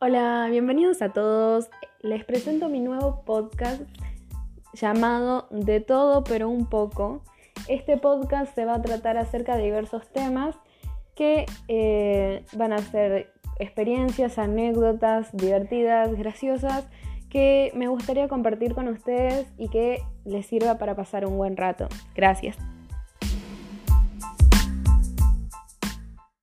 Hola, bienvenidos a todos. Les presento mi nuevo podcast llamado De todo pero un poco. Este podcast se va a tratar acerca de diversos temas que eh, van a ser experiencias, anécdotas divertidas, graciosas, que me gustaría compartir con ustedes y que les sirva para pasar un buen rato. Gracias.